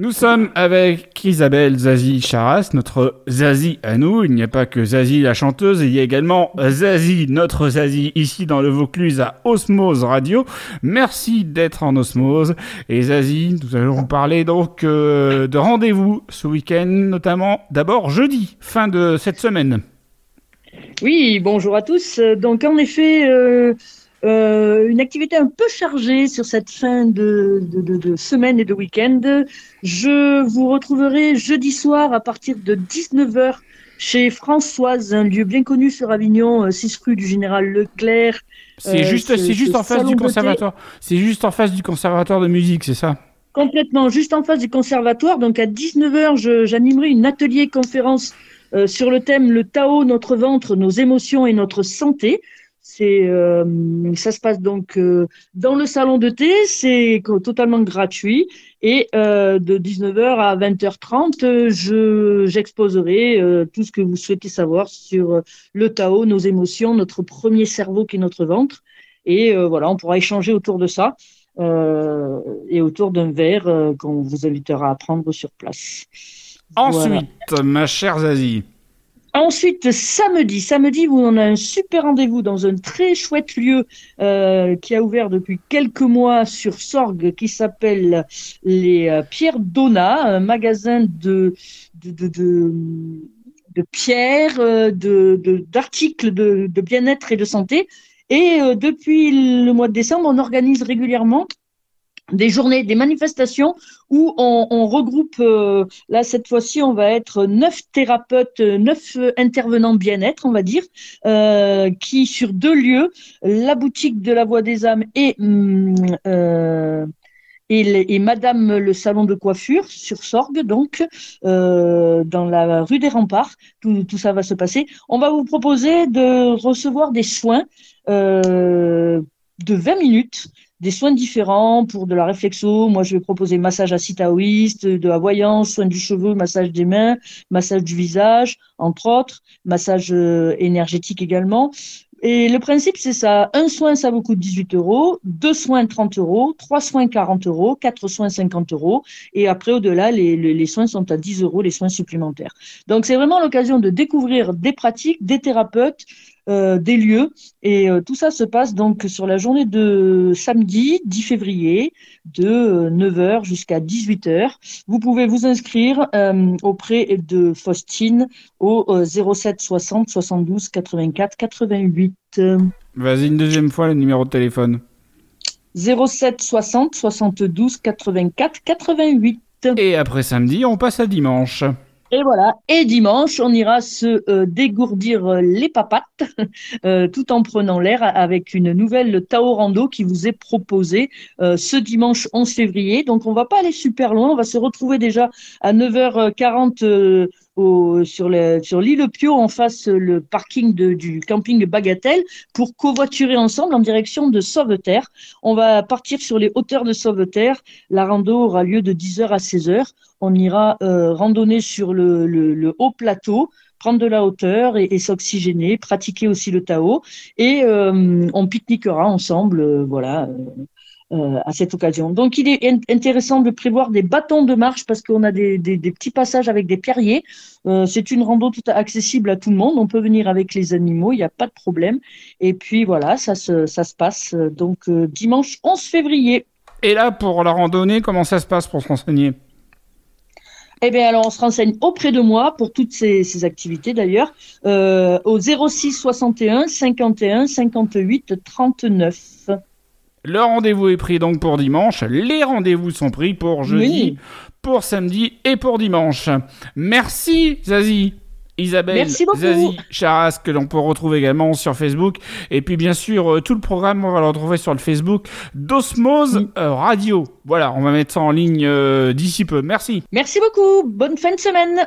Nous sommes avec Isabelle Zazie Charas, notre Zazie à nous. Il n'y a pas que Zazie la chanteuse, il y a également Zazie, notre Zazie, ici dans le Vaucluse à Osmose Radio. Merci d'être en Osmose. Et Zazie, nous allons parler donc euh, de rendez-vous ce week-end, notamment d'abord jeudi, fin de cette semaine. Oui, bonjour à tous. Donc en effet, euh, euh, une activité un peu chargée sur cette fin de, de, semaine et de week-end. Je vous retrouverai jeudi soir à partir de 19h chez Françoise, un lieu bien connu sur Avignon, 6 euh, rue du Général Leclerc. C'est juste, c'est juste en face du conservatoire. C'est juste en face du conservatoire de musique, c'est ça? Complètement, juste en face du conservatoire. Donc à 19h, j'animerai une atelier conférence euh, sur le thème Le Tao, notre ventre, nos émotions et notre santé. C'est, euh, ça se passe donc euh, dans le salon de thé, c'est totalement gratuit. Et euh, de 19h à 20h30, je, j'exposerai tout ce que vous souhaitez savoir sur le Tao, nos émotions, notre premier cerveau qui est notre ventre. Et voilà, on pourra échanger autour de ça et autour d'un verre qu'on vous invitera à prendre sur place. Ensuite, ma chère Zazie. Ensuite, samedi, samedi, en avez un super rendez-vous dans un très chouette lieu euh, qui a ouvert depuis quelques mois sur Sorgue, qui s'appelle les euh, Pierres Donna, un magasin de de, de, de, de pierres, euh, d'articles de, de bien-être et de santé. Et depuis le mois de décembre, on organise régulièrement des journées, des manifestations où on, regroupe, euh, là cette fois-ci, on va être neuf thérapeutes, neuf intervenants bien-être, on va dire, euh, qui sur deux lieux, la boutique de la Voix des âmes et euh, et, Madame le salon de coiffure sur Sorgue, donc dans la rue des Remparts. Tout, tout, ça va se passer. On va vous proposer de recevoir des soins de 20 minutes des soins différents pour de la réflexo. Moi, je vais proposer massage à taoïste, de la voyance, soins du cheveu, massage des mains, massage du visage, entre autres, massage euh, énergétique également. Et le principe, c'est ça. Un soin, ça vous coûte 18 euros. Deux soins, 30 euros. Trois soins, 40 euros. Quatre soins, 50 euros. Et après, au-delà, les, les, soins sont à 10 euros, les soins supplémentaires. Donc, c'est vraiment l'occasion de découvrir des pratiques, des thérapeutes, des lieux. Et euh, tout ça se passe donc sur la journée de samedi 10 février de 9h euh, jusqu'à 18h. Vous pouvez vous inscrire auprès de Faustine au 07 60 72 84 88. Vas-y une deuxième fois le numéro de téléphone. 07 60 72 84 88. Et après samedi, on passe à dimanche. Et voilà. Et dimanche, on ira se euh, dégourdir euh, les papates euh, tout en prenant l'air avec une nouvelle Tao Rando qui vous est proposée ce dimanche 11 février. Donc, on va pas aller super loin. On va se retrouver déjà à 9h40 sur l'île Pio, en face le parking du camping Bagatelle, pour covoiturer ensemble en direction de Sauveterre. On va partir sur les hauteurs de Sauveterre. La rando aura lieu de 10h à 16h. On ira euh, randonner sur le, haut plateau prendre de la hauteur et, s'oxygéner, pratiquer aussi le Tao, et euh, on pique-niquera ensemble, euh, voilà, euh, à cette occasion. Donc, il est intéressant de prévoir des bâtons de marche parce qu'on a des, des, des, petits passages avec des pierriers. Euh, c'est une rando tout accessible à tout le monde. On peut venir avec les animaux, il n'y a pas de problème. Et puis voilà, ça se, ça se passe euh, donc euh, dimanche 11 février. Et là, pour la randonnée, comment ça se passe pour se renseigner? Eh bien, alors, on se renseigne auprès de moi pour toutes ces, ces activités d'ailleurs, au 06 61 51 58 39. Le rendez-vous est pris donc pour dimanche. Les rendez-vous sont pris pour jeudi, pour samedi et pour dimanche. Merci Zazie. Isabelle Zazie Charas, que l'on peut retrouver également sur Facebook. Et puis, bien sûr, euh, tout le programme, on va le retrouver sur le Facebook d'Osmose euh, Radio. Voilà, on va mettre ça en ligne euh, d'ici peu. Merci. Merci beaucoup. Bonne fin de semaine.